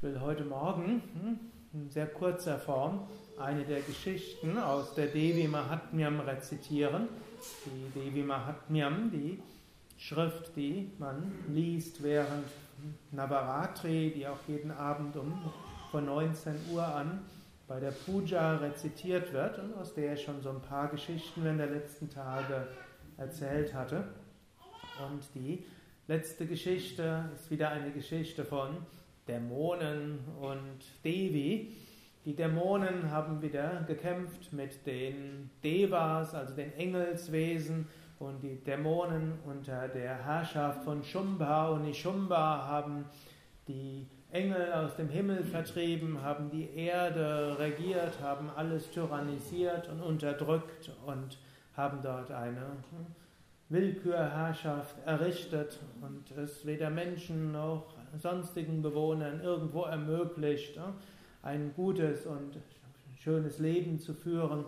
Ich will heute Morgen hm, in sehr kurzer Form eine der Geschichten aus der Devi Mahatmyam rezitieren. Die Devi Mahatmyam, die Schrift, die man liest während Navaratri, die auch jeden Abend um von 19 Uhr an bei der Puja rezitiert wird und aus der ich schon so ein paar Geschichten in der letzten Tage erzählt hatte. Und die letzte Geschichte ist wieder eine Geschichte von Dämonen und Devi. Die Dämonen haben wieder gekämpft mit den Devas, also den Engelswesen, und die Dämonen unter der Herrschaft von Shumba und Nishumba haben die Engel aus dem Himmel vertrieben, haben die Erde regiert, haben alles tyrannisiert und unterdrückt und haben dort eine Willkürherrschaft errichtet und es weder Menschen noch sonstigen Bewohnern irgendwo ermöglicht, ein gutes und schönes Leben zu führen.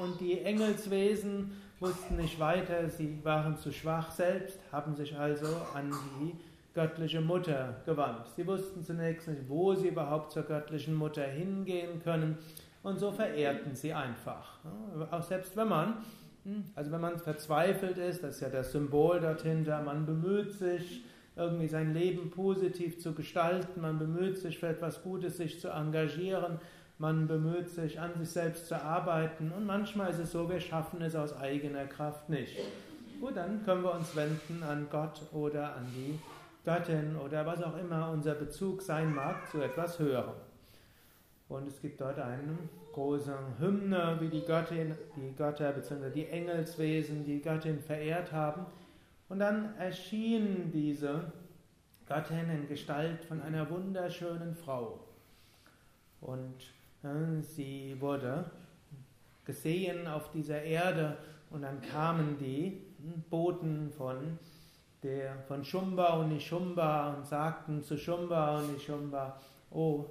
Und die Engelswesen wussten nicht weiter, sie waren zu schwach selbst, haben sich also an die göttliche Mutter gewandt. Sie wussten zunächst nicht, wo sie überhaupt zur göttlichen Mutter hingehen können und so verehrten sie einfach. Auch selbst wenn man hm? Also wenn man verzweifelt ist, das ist ja das Symbol dahinter, man bemüht sich, irgendwie sein Leben positiv zu gestalten, man bemüht sich für etwas Gutes sich zu engagieren, man bemüht sich an sich selbst zu arbeiten und manchmal ist es so, wir schaffen es aus eigener Kraft nicht. Gut, dann können wir uns wenden an Gott oder an die Göttin oder was auch immer unser Bezug sein mag zu etwas Höherem. Und es gibt dort eine große Hymne, wie die Göttin, die Götter bzw. die Engelswesen die Göttin verehrt haben. Und dann erschien diese Göttin in Gestalt von einer wunderschönen Frau. Und äh, sie wurde gesehen auf dieser Erde und dann kamen die Boten von, der, von Shumba und Nishumba und sagten zu Shumba und Nishumba, oh,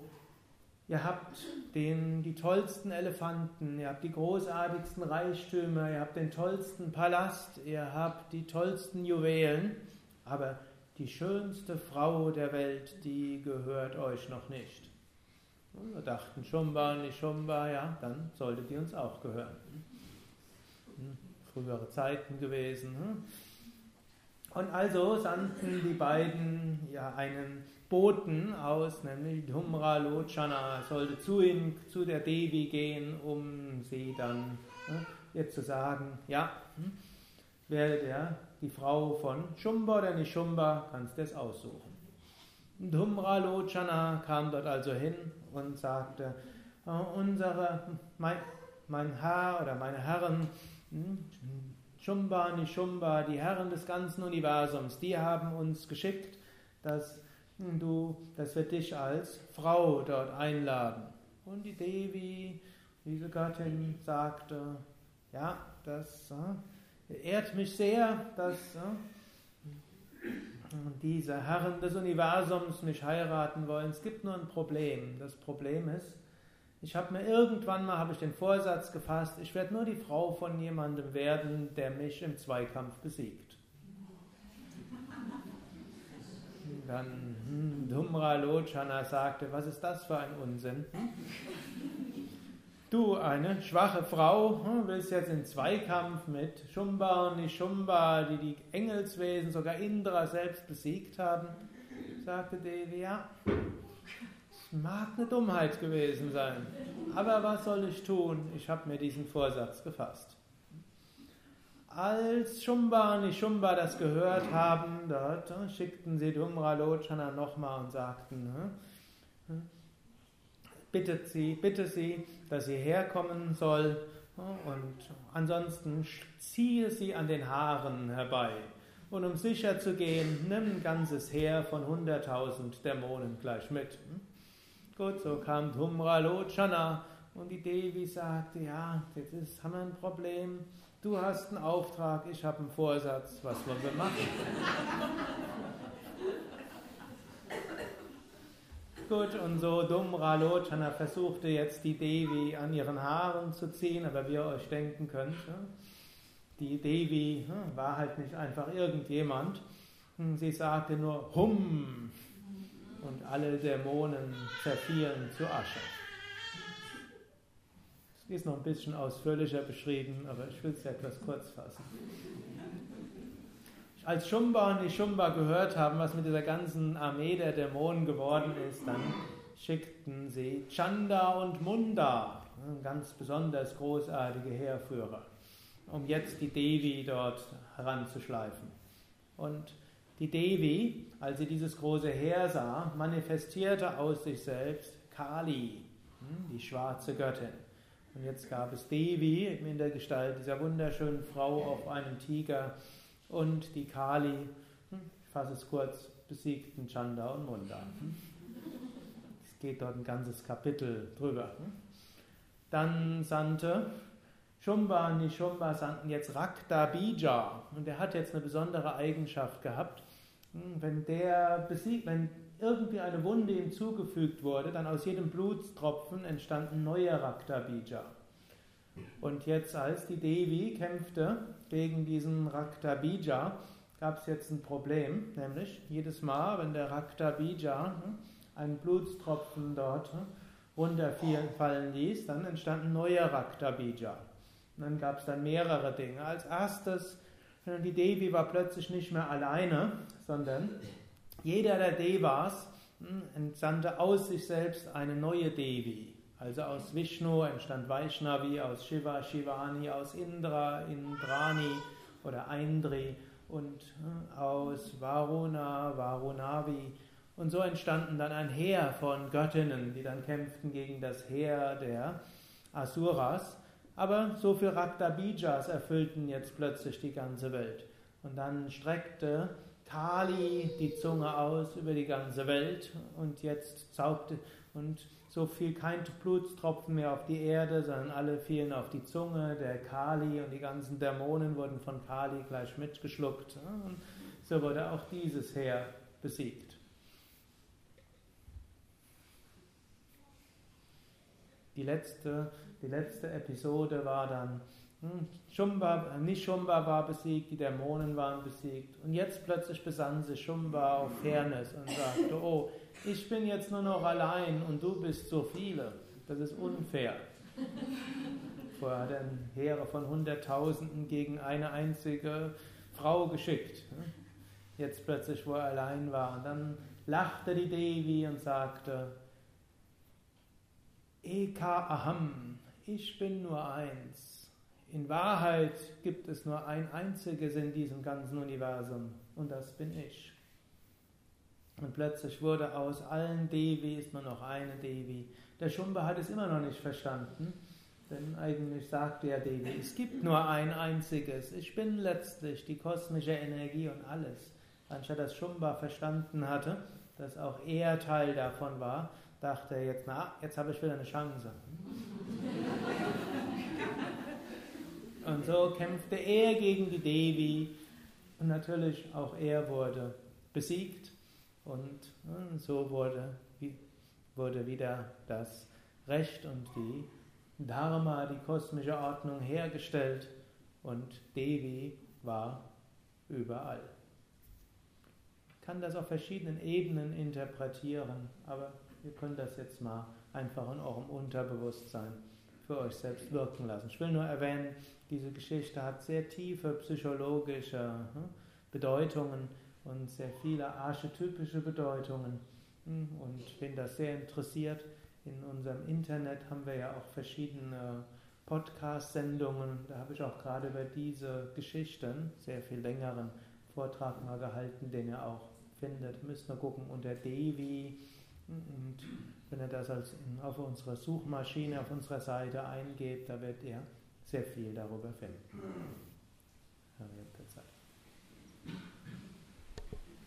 Ihr habt den, die tollsten Elefanten, ihr habt die großartigsten Reichtümer, ihr habt den tollsten Palast, ihr habt die tollsten Juwelen, aber die schönste Frau der Welt, die gehört euch noch nicht. Und wir dachten, Shumba, nicht Shumba, ja, dann sollte die uns auch gehören. Hm, frühere Zeiten gewesen. Hm. Und also sandten die beiden ja einen Boten aus, nämlich Dhumra Lochana, sollte zu ihm, zu der Devi gehen, um sie dann ne, ihr zu sagen, ja, hm, wer der, die Frau von Shumba oder nicht Shumba, kannst du es aussuchen. Dhumra Lochana kam dort also hin und sagte, äh, unsere, mein, mein Herr oder meine Herren, hm, Shumba, Nishumba, die Herren des ganzen Universums, die haben uns geschickt, dass du, dass wir dich als Frau dort einladen. Und die Devi, diese Göttin, sagte, ja, das äh, ehrt mich sehr, dass äh, diese Herren des Universums mich heiraten wollen. Es gibt nur ein Problem. Das Problem ist, ich habe mir irgendwann mal habe ich den Vorsatz gefasst, ich werde nur die Frau von jemandem werden, der mich im Zweikampf besiegt. Dann hm, Dhumra Lochana sagte, was ist das für ein Unsinn? Du, eine schwache Frau, hm, willst jetzt in Zweikampf mit Shumba und Nishumba, die die Engelswesen, sogar Indra selbst besiegt haben? Sagte Devi, ja, Mag eine Dummheit gewesen sein. Aber was soll ich tun? Ich habe mir diesen Vorsatz gefasst. Als Shumba und Nishumba das gehört haben, dort schickten sie Dumra Lochana nochmal und sagten, äh, äh, bittet sie, bitte sie, dass sie herkommen soll und ansonsten ziehe sie an den Haaren herbei. Und um sicher zu gehen, nimm ein ganzes Heer von 100.000 Dämonen gleich mit. Gut, so kam Dhumra Lochana und die Devi sagte, ja, jetzt ist, haben wir ein Problem. Du hast einen Auftrag, ich habe einen Vorsatz, was wollen wir machen? Gut, und so Dhumra Lochana versuchte jetzt die Devi an ihren Haaren zu ziehen, aber wie ihr euch denken könnt, die Devi war halt nicht einfach irgendjemand. Sie sagte nur Hum und alle Dämonen zerfielen zu Asche. Das ist noch ein bisschen ausführlicher beschrieben, aber ich will es etwas kurz fassen. Als Shumba und die Shumba gehört haben, was mit dieser ganzen Armee der Dämonen geworden ist, dann schickten sie Chanda und Munda, ganz besonders großartige Heerführer, um jetzt die Devi dort heranzuschleifen. Und die Devi, als sie dieses große Heer sah, manifestierte aus sich selbst Kali, hm, die schwarze Göttin. Und jetzt gab es Devi in der Gestalt dieser wunderschönen Frau auf einem Tiger und die Kali, hm, ich fasse es kurz, besiegten Chanda und Munda. Es geht dort ein ganzes Kapitel drüber. Dann sandte Shumba und Nishumba sandten jetzt Rakta Bija und der hat jetzt eine besondere Eigenschaft gehabt. Hm, wenn der besiegt, wenn irgendwie eine Wunde ihm zugefügt wurde, dann aus jedem Blutstropfen entstanden neue Rakta Bija. Und jetzt, als die Devi kämpfte gegen diesen Rakta Bija, gab es jetzt ein Problem, nämlich jedes Mal, wenn der Rakta Bija hm, einen Blutstropfen dort hm, runterfallen ließ, dann entstanden neue Rakta Bija. Und dann gab es dann mehrere Dinge. Als erstes, die Devi war plötzlich nicht mehr alleine, sondern jeder der Devas hm, entsandte aus sich selbst eine neue Devi. Also aus Vishnu entstand Vaishnavi, aus Shiva Shivani, aus Indra Indrani oder Eindri und hm, aus Varuna Varunavi. Und so entstanden dann ein Heer von Göttinnen, die dann kämpften gegen das Heer der Asuras. Aber so viele Raktabijas erfüllten jetzt plötzlich die ganze Welt. Und dann streckte Kali die Zunge aus über die ganze Welt und jetzt zaubte und so fiel kein Blutstropfen mehr auf die Erde, sondern alle fielen auf die Zunge der Kali und die ganzen Dämonen wurden von Kali gleich mitgeschluckt. Und so wurde auch dieses Heer besiegt. Die letzte die letzte Episode war dann, Shumba, nicht Shumba war besiegt, die Dämonen waren besiegt. Und jetzt plötzlich besann sich Shumba auf Fairness und sagte, oh, ich bin jetzt nur noch allein und du bist so viele. Das ist unfair. Vorher hat er Heere von Hunderttausenden gegen eine einzige Frau geschickt. Jetzt plötzlich, wo er allein war. Und dann lachte die Devi und sagte, Eka Aham, ich bin nur eins. In Wahrheit gibt es nur ein einziges in diesem ganzen Universum und das bin ich. Und plötzlich wurde aus allen Devis nur noch eine Devi. Der Shumba hat es immer noch nicht verstanden, denn eigentlich sagte ja Devi, es gibt nur ein einziges, ich bin letztlich die kosmische Energie und alles. Anstatt dass Shumba verstanden hatte, dass auch er Teil davon war, dachte er jetzt, na, jetzt habe ich wieder eine Chance. Und so kämpfte er gegen die Devi. Und natürlich auch er wurde besiegt. Und, und so wurde, wurde wieder das Recht und die Dharma, die kosmische Ordnung hergestellt. Und Devi war überall. Ich kann das auf verschiedenen Ebenen interpretieren, aber ihr könnt das jetzt mal einfach in eurem Unterbewusstsein für euch selbst wirken lassen. Ich will nur erwähnen, diese Geschichte hat sehr tiefe psychologische hm, Bedeutungen und sehr viele archetypische Bedeutungen. Hm, und bin da sehr interessiert. In unserem Internet haben wir ja auch verschiedene Podcast-Sendungen. Da habe ich auch gerade über diese Geschichten, sehr viel längeren Vortrag mal gehalten, den ihr auch findet. Müsst nur gucken unter Devi und wenn ihr das als auf unserer Suchmaschine auf unserer Seite eingebt, da werdet ihr sehr viel darüber finden. Zeit.